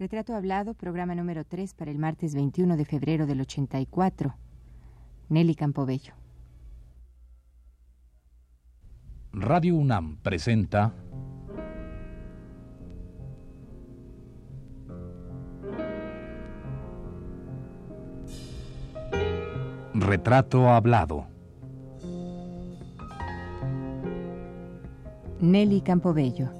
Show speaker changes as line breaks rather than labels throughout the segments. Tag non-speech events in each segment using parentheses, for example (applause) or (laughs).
Retrato Hablado, programa número 3 para el martes 21 de febrero del 84. Nelly Campobello.
Radio UNAM presenta Retrato Hablado.
Nelly Campobello.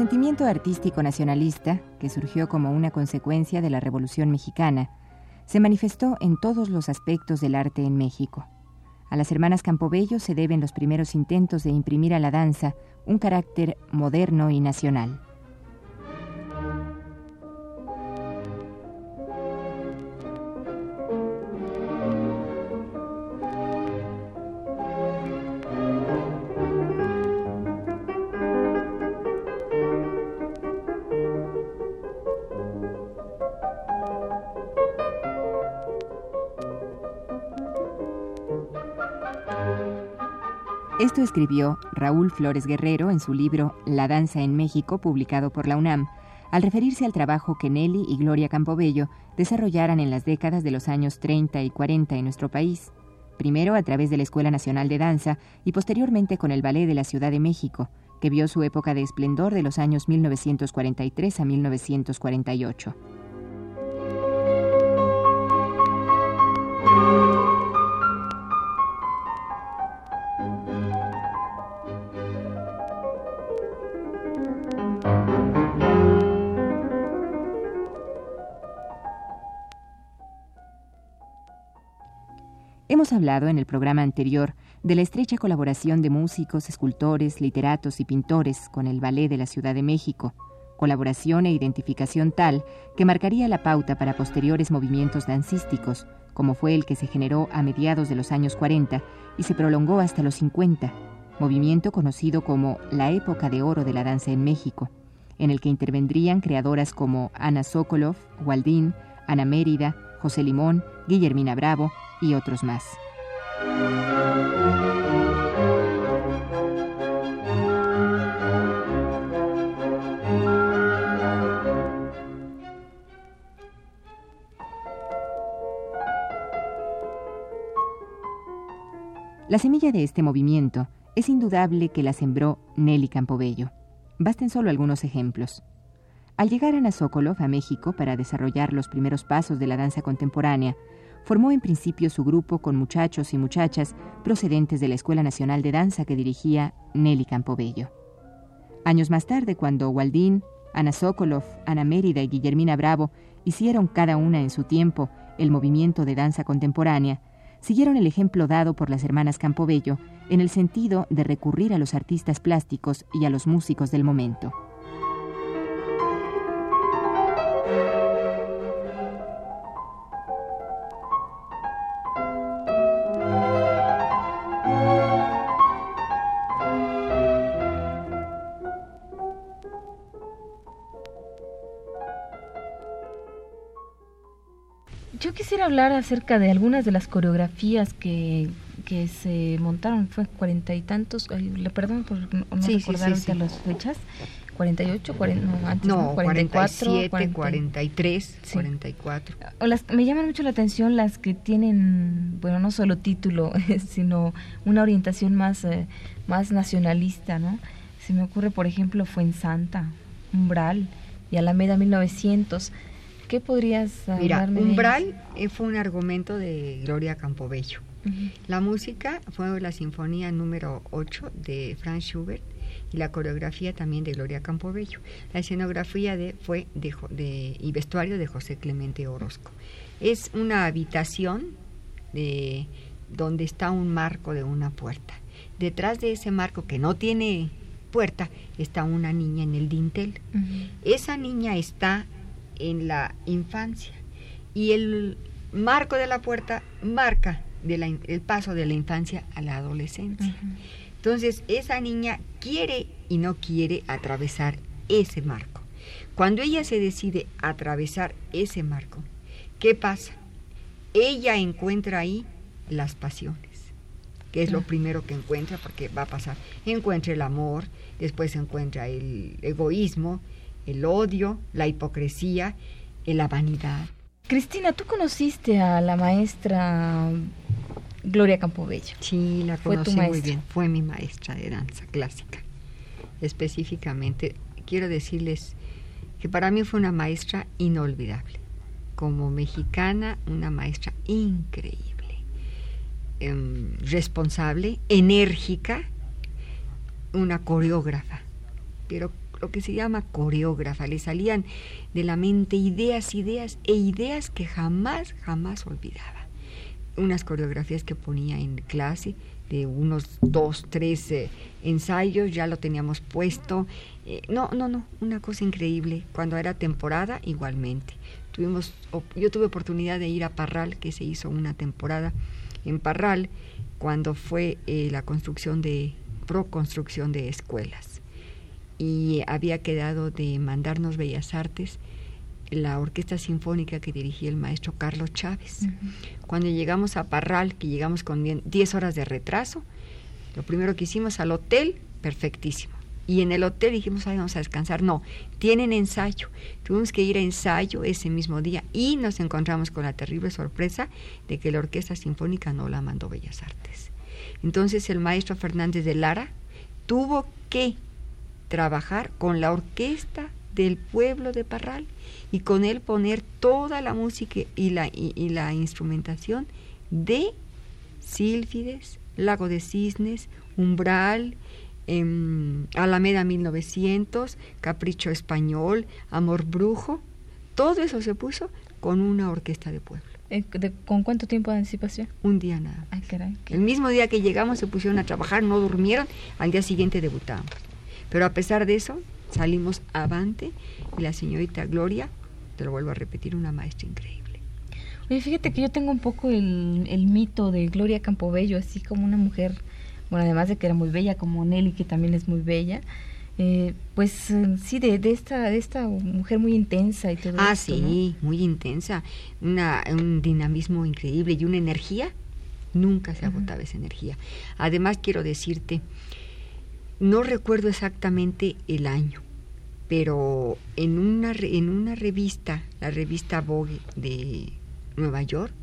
Sentimiento artístico nacionalista, que surgió como una consecuencia de la Revolución mexicana, se manifestó en todos los aspectos del arte en México. A las hermanas Campobello se deben los primeros intentos de imprimir a la danza un carácter moderno y nacional. Escribió Raúl Flores Guerrero en su libro La danza en México, publicado por la UNAM, al referirse al trabajo que Nelly y Gloria Campobello desarrollaran en las décadas de los años 30 y 40 en nuestro país, primero a través de la Escuela Nacional de Danza y posteriormente con el Ballet de la Ciudad de México, que vio su época de esplendor de los años 1943 a 1948. Hemos hablado en el programa anterior de la estrecha colaboración de músicos, escultores, literatos y pintores con el Ballet de la Ciudad de México, colaboración e identificación tal que marcaría la pauta para posteriores movimientos dancísticos, como fue el que se generó a mediados de los años 40 y se prolongó hasta los 50, movimiento conocido como la época de oro de la danza en México, en el que intervendrían creadoras como Ana Sokolov, Waldín, Ana Mérida, José Limón, Guillermina Bravo, y otros más. La semilla de este movimiento es indudable que la sembró Nelly Campobello. Basten solo algunos ejemplos. Al llegar Ana Sokolov a México para desarrollar los primeros pasos de la danza contemporánea, formó en principio su grupo con muchachos y muchachas procedentes de la Escuela Nacional de Danza que dirigía Nelly Campobello. Años más tarde, cuando Waldín, Ana Sokolov, Ana Mérida y Guillermina Bravo hicieron cada una en su tiempo el movimiento de danza contemporánea, siguieron el ejemplo dado por las hermanas Campobello en el sentido de recurrir a los artistas plásticos y a los músicos del momento.
Quisiera hablar acerca de algunas de las coreografías que, que se montaron, fue cuarenta y tantos, le perdón por no recordar las fechas, 48, 40, no, antes,
no,
44,
47, 43, 44.
Las, me llaman mucho la atención las que tienen, bueno, no solo título, (laughs) sino una orientación más, eh, más nacionalista, ¿no? Se me ocurre, por ejemplo, Fuensanta, Umbral y Alameda 1900 ¿Qué podrías
Mira, Umbral fue un argumento de Gloria Campobello. La música fue la sinfonía número 8 de Franz Schubert y la coreografía también de Gloria Campobello. La escenografía de, fue de, y vestuario de José Clemente Orozco. Es una habitación de, donde está un marco de una puerta. Detrás de ese marco que no tiene puerta está una niña en el dintel. Esa niña está en la infancia y el marco de la puerta marca el paso de la infancia a la adolescencia. Entonces, esa niña quiere y no quiere atravesar ese marco. Cuando ella se decide atravesar ese marco, ¿qué pasa? Ella encuentra ahí las pasiones, que es lo primero que encuentra, porque va a pasar. Encuentra el amor, después encuentra el egoísmo, el odio, la hipocresía, la vanidad.
Cristina, tú conociste a la maestra Gloria Campobello.
Sí, la conocí muy bien. Fue mi maestra de danza clásica. Específicamente, quiero decirles que para mí fue una maestra inolvidable. Como mexicana, una maestra increíble, em, responsable, enérgica, una coreógrafa, pero lo que se llama coreógrafa, le salían de la mente ideas, ideas e ideas que jamás, jamás olvidaba unas coreografías que ponía en clase de unos dos, tres eh, ensayos, ya lo teníamos puesto. Eh, no, no, no, una cosa increíble. Cuando era temporada, igualmente. Tuvimos, yo tuve oportunidad de ir a Parral, que se hizo una temporada en Parral, cuando fue eh, la construcción de, pro-construcción de escuelas. Y había quedado de mandarnos Bellas Artes la orquesta sinfónica que dirigía el maestro Carlos Chávez. Cuando llegamos a Parral, que llegamos con 10 horas de retraso, lo primero que hicimos al hotel, perfectísimo. Y en el hotel dijimos, Ay, vamos a descansar. No, tienen ensayo. Tuvimos que ir a ensayo ese mismo día y nos encontramos con la terrible sorpresa de que la Orquesta Sinfónica no la mandó Bellas Artes. Entonces el maestro Fernández de Lara tuvo que trabajar con la orquesta del pueblo de Parral y con él poner toda la música y la, y, la instrumentación de Sílfides, Lago de Cisnes, Umbral, em, Alameda 1900, Capricho Español, Amor Brujo, todo eso se puso con una orquesta de pueblo.
Eh, ¿Con cuánto tiempo de anticipación?
Un día nada. El mismo día que llegamos se pusieron a trabajar, no durmieron, al día siguiente debutamos. Pero a pesar de eso, salimos avante y la señorita Gloria te lo vuelvo a repetir, una maestra increíble.
Oye, fíjate que yo tengo un poco el, el mito de Gloria Campobello, así como una mujer, bueno, además de que era muy bella, como Nelly, que también es muy bella, eh, pues eh, sí, de, de, esta, de esta mujer muy intensa y todo
Ah, sí, muy intensa, una, un dinamismo increíble y una energía, nunca se agotaba esa energía. Además, quiero decirte, no recuerdo exactamente el año, pero en una, en una revista, la revista Vogue de Nueva York,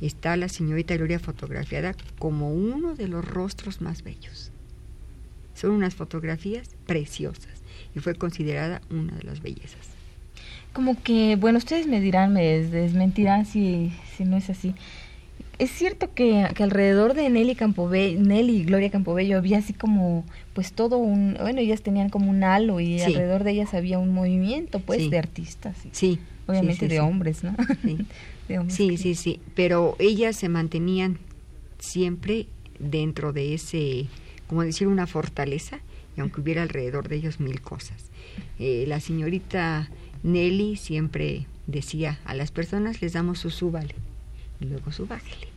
está la señorita Gloria fotografiada como uno de los rostros más bellos. Son unas fotografías preciosas y fue considerada una de las bellezas.
Como que, bueno, ustedes me dirán, me desmentirán si, si no es así. Es cierto que, alrededor de Nelly Campobello, Nelly y Gloria Campobello había así como, pues todo un, bueno, ellas tenían como un halo y alrededor de ellas había un movimiento, pues, de artistas.
Sí.
Obviamente de hombres, ¿no?
Sí, (laughs) sí, sí, pero ellas se mantenían siempre dentro de ese, como decir, una fortaleza, y aunque hubiera alrededor de ellos mil cosas. Eh, la señorita Nelly siempre decía, a las personas les damos su súbale y luego su bájale.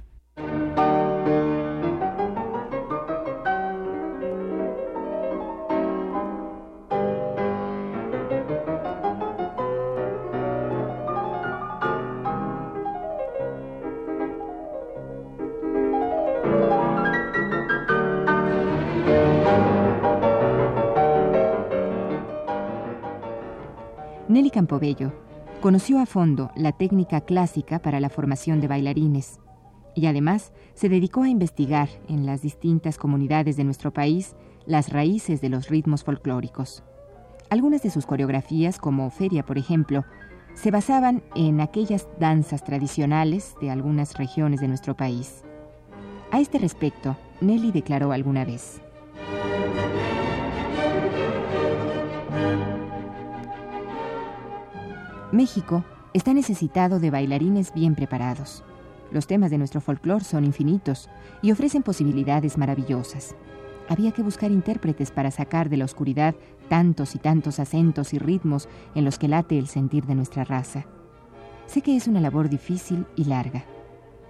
Campobello conoció a fondo la técnica clásica para la formación de bailarines y además se dedicó a investigar en las distintas comunidades de nuestro país las raíces de los ritmos folclóricos. Algunas de sus coreografías, como Feria, por ejemplo, se basaban en aquellas danzas tradicionales de algunas regiones de nuestro país. A este respecto, Nelly declaró alguna vez. México está necesitado de bailarines bien preparados. Los temas de nuestro folclore son infinitos y ofrecen posibilidades maravillosas. Había que buscar intérpretes para sacar de la oscuridad tantos y tantos acentos y ritmos en los que late el sentir de nuestra raza. Sé que es una labor difícil y larga,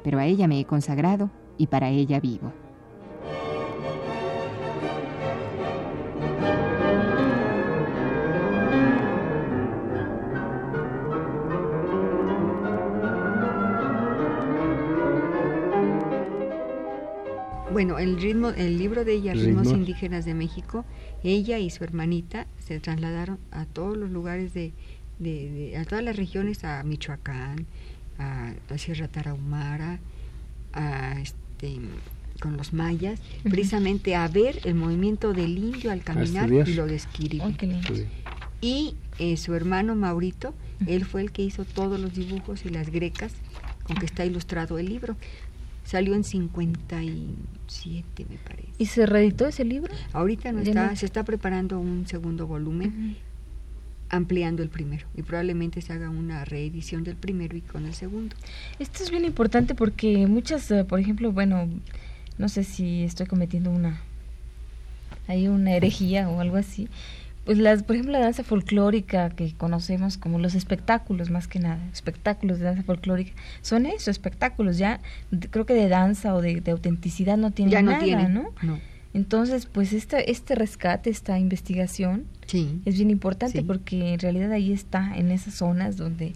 pero a ella me he consagrado y para ella vivo.
Bueno, el ritmo, el libro de ella, Ritmos, Indígenas de México, ella y su hermanita se trasladaron a todos los lugares de, a todas las regiones, a Michoacán, a la Sierra Tarahumara, a este con los mayas, precisamente a ver el movimiento del indio al caminar y lo describir. y eh, su hermano Maurito, él fue el que hizo todos los dibujos y las grecas con que está ilustrado el libro. Salió en 57, me parece.
¿Y se reeditó ese libro?
Ahorita no está, se está preparando un segundo volumen, ampliando el primero. Y probablemente se haga una reedición del primero y con el segundo.
Esto es bien importante porque muchas, eh, por ejemplo, bueno, no sé si estoy cometiendo una, hay una herejía o algo así, pues las, por ejemplo, la danza folclórica que conocemos como los espectáculos, más que nada, espectáculos de danza folclórica, son eso, espectáculos, ya creo que de danza o de, autenticidad no tienen ya no nada, ¿no? Entonces, pues este, este rescate, esta investigación es bien importante porque en realidad ahí está, en esas zonas donde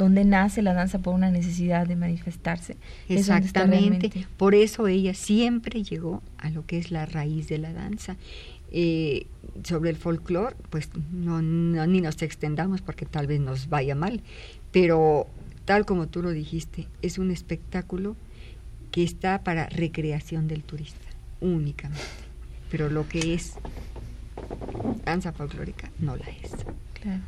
donde nace la danza por una necesidad de manifestarse.
Exactamente. Por eso ella siempre llegó a lo que es la raíz de la danza. Eh, sobre el folclore, pues no, ni nos extendamos porque tal vez nos vaya mal, pero tal como tú lo dijiste, es un espectáculo que está para recreación del turista, únicamente. Pero lo que es danza folclórica no la es.
Claro.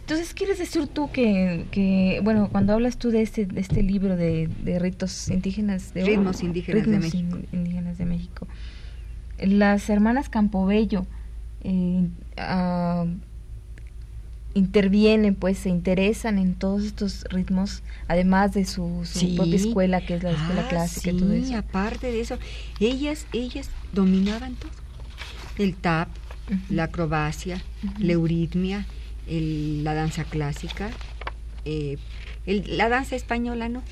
Entonces, ¿quieres decir tú que, que, bueno, cuando hablas tú de este, de este libro de, de ritos indígenas, de
ritmos indígenas de México,
indígenas de México, las hermanas Campobello eh, ah, intervienen, pues se interesan en todos estos ritmos, además de su, propia escuela, que es la escuela ah, clásica y todo eso.
aparte de eso, ellas, ellas dominaban todo. El tap, la acrobacia, la euritmia, la danza clásica, eh, la danza española no,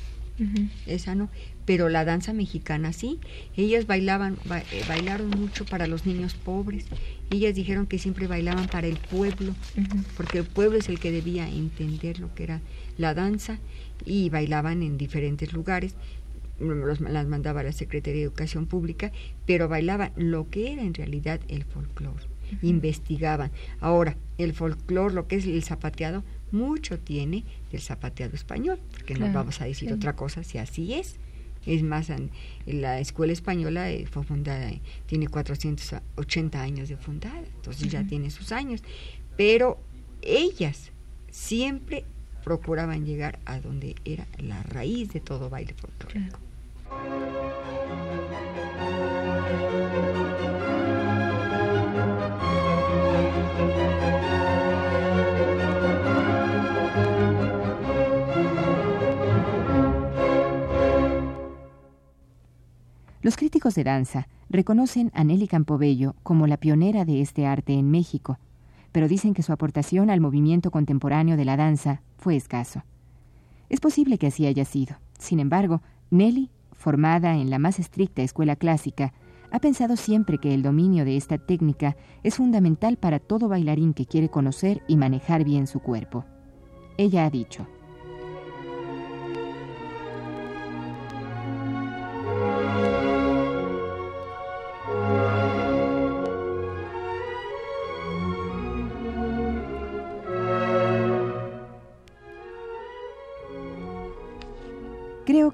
esa no, pero la danza mexicana sí. Ellas bailaban, eh, bailaron mucho para los niños pobres. Ellas dijeron que siempre bailaban para el pueblo, porque el pueblo es el que debía entender lo que era la danza y bailaban en diferentes lugares. las mandaba la Secretaría de Educación Pública, pero bailaban lo que era en realidad el folclore. Investigaban. Ahora, el folclore, lo que es el zapateado, mucho tiene del zapateado español, porque no vamos a decir otra cosa si así es. Es más, la escuela española eh, fue fundada, tiene 480 años de fundada, entonces ya tiene sus años. Pero ellas siempre procuraban llegar a donde era la raíz de todo baile folclórico.
Los críticos de danza reconocen a Nelly Campobello como la pionera de este arte en México, pero dicen que su aportación al movimiento contemporáneo de la danza fue escaso. Es posible que así haya sido. Sin embargo, Nelly, formada en la más estricta escuela clásica, ha pensado siempre que el dominio de esta técnica es fundamental para todo bailarín que quiere conocer y manejar bien su cuerpo. Ella ha dicho,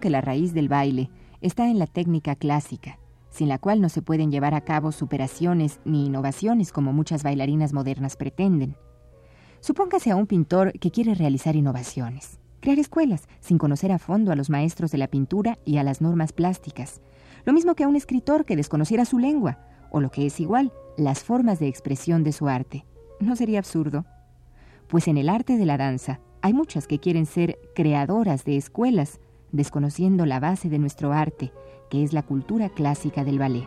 Que la raíz del baile está en la técnica clásica, sin la cual no se pueden llevar a cabo superaciones ni innovaciones como muchas bailarinas modernas pretenden. Supóngase a un pintor que quiere realizar innovaciones, crear escuelas sin conocer a fondo a los maestros de la pintura y a las normas plásticas. lo mismo que a un escritor que desconociera su lengua, o lo que es igual, las formas de expresión de su arte. ¿No sería absurdo? Pues en el arte de la danza hay muchas que quieren ser creadoras de escuelas, desconociendo la base de nuestro arte, que es la cultura clásica del ballet.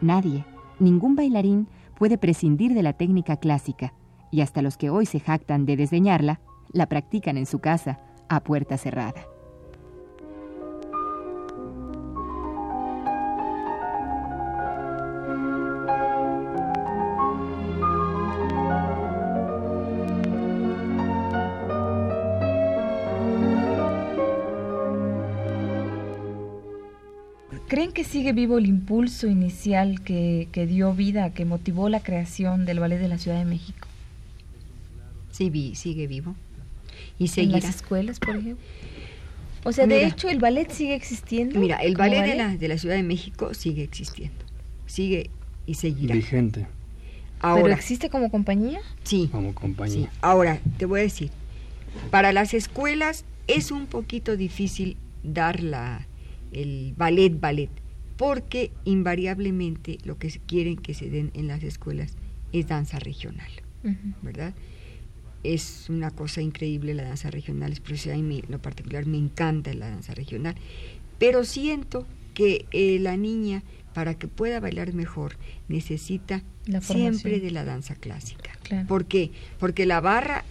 Nadie, ningún bailarín, puede prescindir de la técnica clásica, y hasta los que hoy se jactan de desdeñarla, la practican en su casa, a puerta cerrada.
¿Creen que sigue vivo el impulso inicial que, dio vida, que motivó la creación del Ballet de la Ciudad de México?
Sí, sigue vivo.
¿Y seguirá? ¿En las escuelas, por ejemplo? O sea, de hecho, el ballet sigue existiendo.
Mira, el ballet, De, la, de la Ciudad de México sigue existiendo. Sigue y seguirá.
Vigente.
Ahora, ¿Pero existe como compañía?
Sí.
Como compañía.
Ahora, te voy a decir, para las escuelas es un poquito difícil dar la, el ballet, ballet, porque invariablemente lo que quieren que se den en las escuelas es danza regional, ¿verdad? Es una cosa increíble la danza regional, es por eso a mí en lo particular me encanta la danza regional, pero siento que eh, la niña para que pueda bailar mejor necesita siempre de la danza clásica. ¿Por qué? Porque la barra,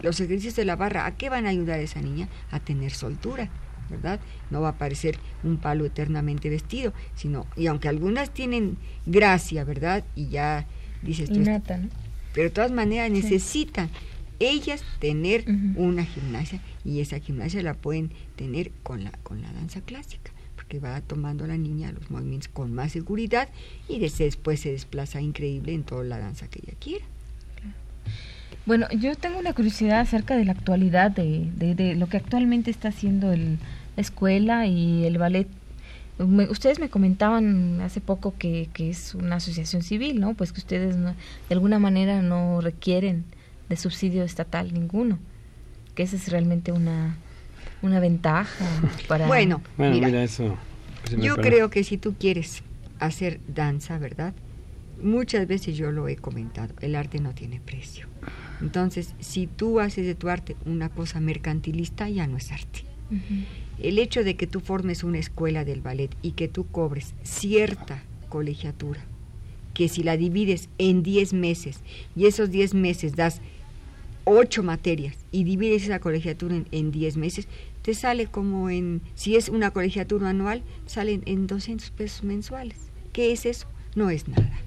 los ejercicios de la barra, ¿a qué van a ayudar a esa niña? A tener soltura. ¿Verdad? No va a parecer un palo eternamente vestido, sino, y aunque algunas tienen gracia, ¿verdad? Y ya dices tú. Pero de todas maneras necesitan ellas tener una gimnasia y esa gimnasia la pueden tener con la, con la danza clásica porque va tomando la niña los movimientos con más seguridad y después se desplaza increíble en toda la danza que ella quiera.
Bueno, yo tengo una curiosidad acerca de la actualidad, de, de, lo que actualmente está haciendo el, la escuela y el ballet. ustedes me comentaban hace poco que, que, es una asociación civil, ¿no? Pues que ustedes de alguna manera no requieren de subsidio estatal ninguno, que esa es realmente una, una ventaja (laughs) para...
Bueno, mira, eso... Pues, yo creo que si tú quieres hacer danza, ¿verdad? Muchas veces yo lo he comentado, el arte no tiene precio. Entonces, si tú haces de tu arte una cosa mercantilista, ya no es arte. El hecho de que tú formes una escuela del ballet y que tú cobres cierta colegiatura, que si la divides en 10 meses y esos 10 meses das 8 materias y divides esa colegiatura en 10 meses, te sale como en, si es una colegiatura anual, salen en 200 pesos mensuales. ¿Qué es eso? No es nada,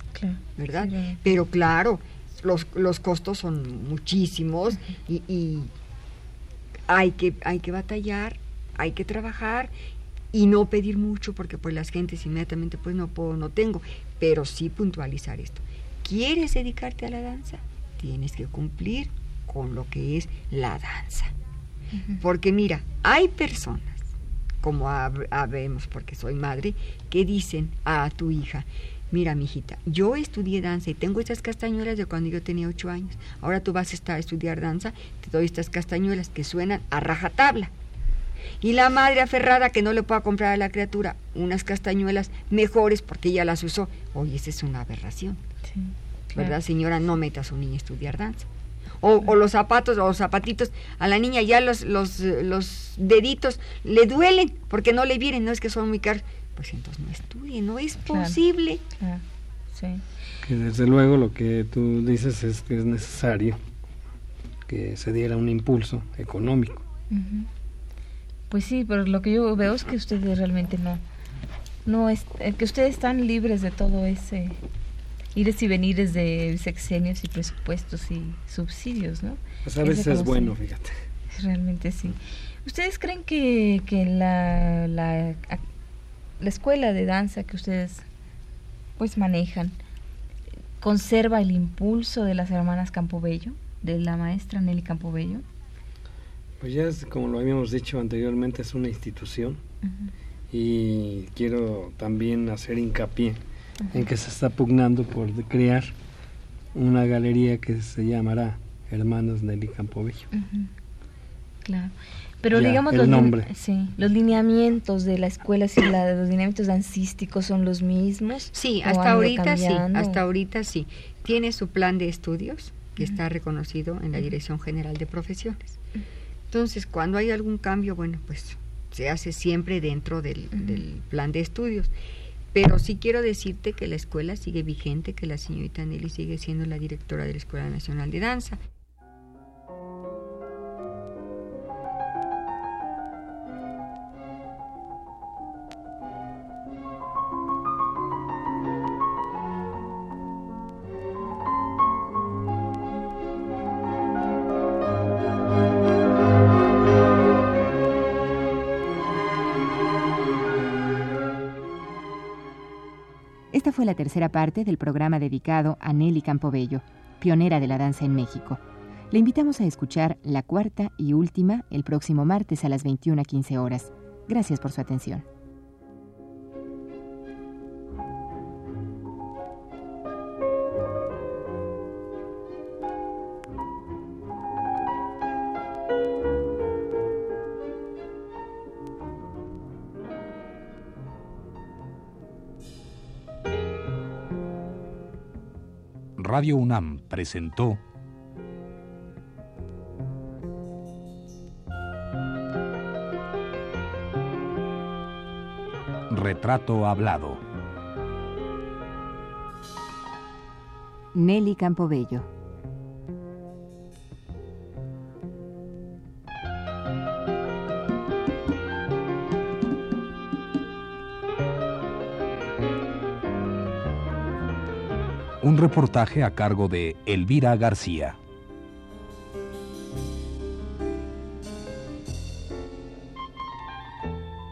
¿verdad? Pero claro, los, los costos son muchísimos y, hay, que, hay que batallar, hay que trabajar y no pedir mucho porque pues las gentes inmediatamente pues no puedo, no tengo, pero sí puntualizar esto. ¿Quieres dedicarte a la danza? Tienes que cumplir con lo que es la danza. Porque mira, hay personas, como habemos porque soy madre, que dicen a tu hija, mira, mijita, yo estudié danza y tengo estas castañuelas de cuando yo tenía ocho años. Ahora tú vas a, estar a estudiar danza, te doy estas castañuelas que suenan a rajatabla. Y la madre aferrada que no le pueda comprar a la criatura unas castañuelas mejores porque ella las usó. Oye, esa es una aberración. ¿Verdad, señora? No meta a su niña a estudiar danza. O, o, los zapatos o los zapatitos, a la niña ya los, los, los deditos le duelen porque no le vienen, no es que son muy caros pues entonces no estudie, no es posible.
Sí. Que desde luego lo que tú dices es que es necesario que se diera un impulso económico.
Pues sí, pero lo que yo veo es que ustedes realmente no, no es, eh, que ustedes están libres de todo ese ires y venires de sexenios y presupuestos y subsidios, ¿no?
Pues a veces es bueno, fíjate. (laughs)
Realmente sí. ¿Ustedes creen que, que la, la la escuela de danza que ustedes pues manejan conserva el impulso de las hermanas Campobello, de la maestra Nelly Campobello?
Pues ya es, como lo habíamos dicho anteriormente, es una institución y quiero también hacer hincapié en que se está pugnando por crear una galería que se llamará Hermanas Nelly Campobello.
Claro. Pero digamos
el
los,
nombre.
Sí, los lineamientos de la escuela, si la, los lineamientos dancísticos son los mismos.
Sí, hasta ahorita sí, hasta ahorita sí. Tiene su plan de estudios que está reconocido en la Dirección General de Profesiones. Entonces, cuando hay algún cambio, bueno, pues se hace siempre dentro del, del plan de estudios. Pero sí quiero decirte que la escuela sigue vigente, que la señorita Nelly sigue siendo la directora de la Escuela Nacional de Danza.
La tercera parte del programa dedicado a Nelly Campobello, pionera de la danza en México. Le invitamos a escuchar la cuarta y última el próximo martes a las 21.15 horas. Gracias por su atención.
Radio UNAM presentó Retrato Hablado.
Nelly Campobello.
Un reportaje a cargo de Elvira García.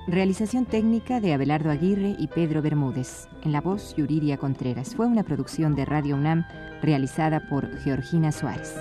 Realización técnica de Abelardo Aguirre y Pedro Bermúdez. En la voz, Yuridia Contreras. Fue una producción de Radio UNAM realizada por Georgina Suárez.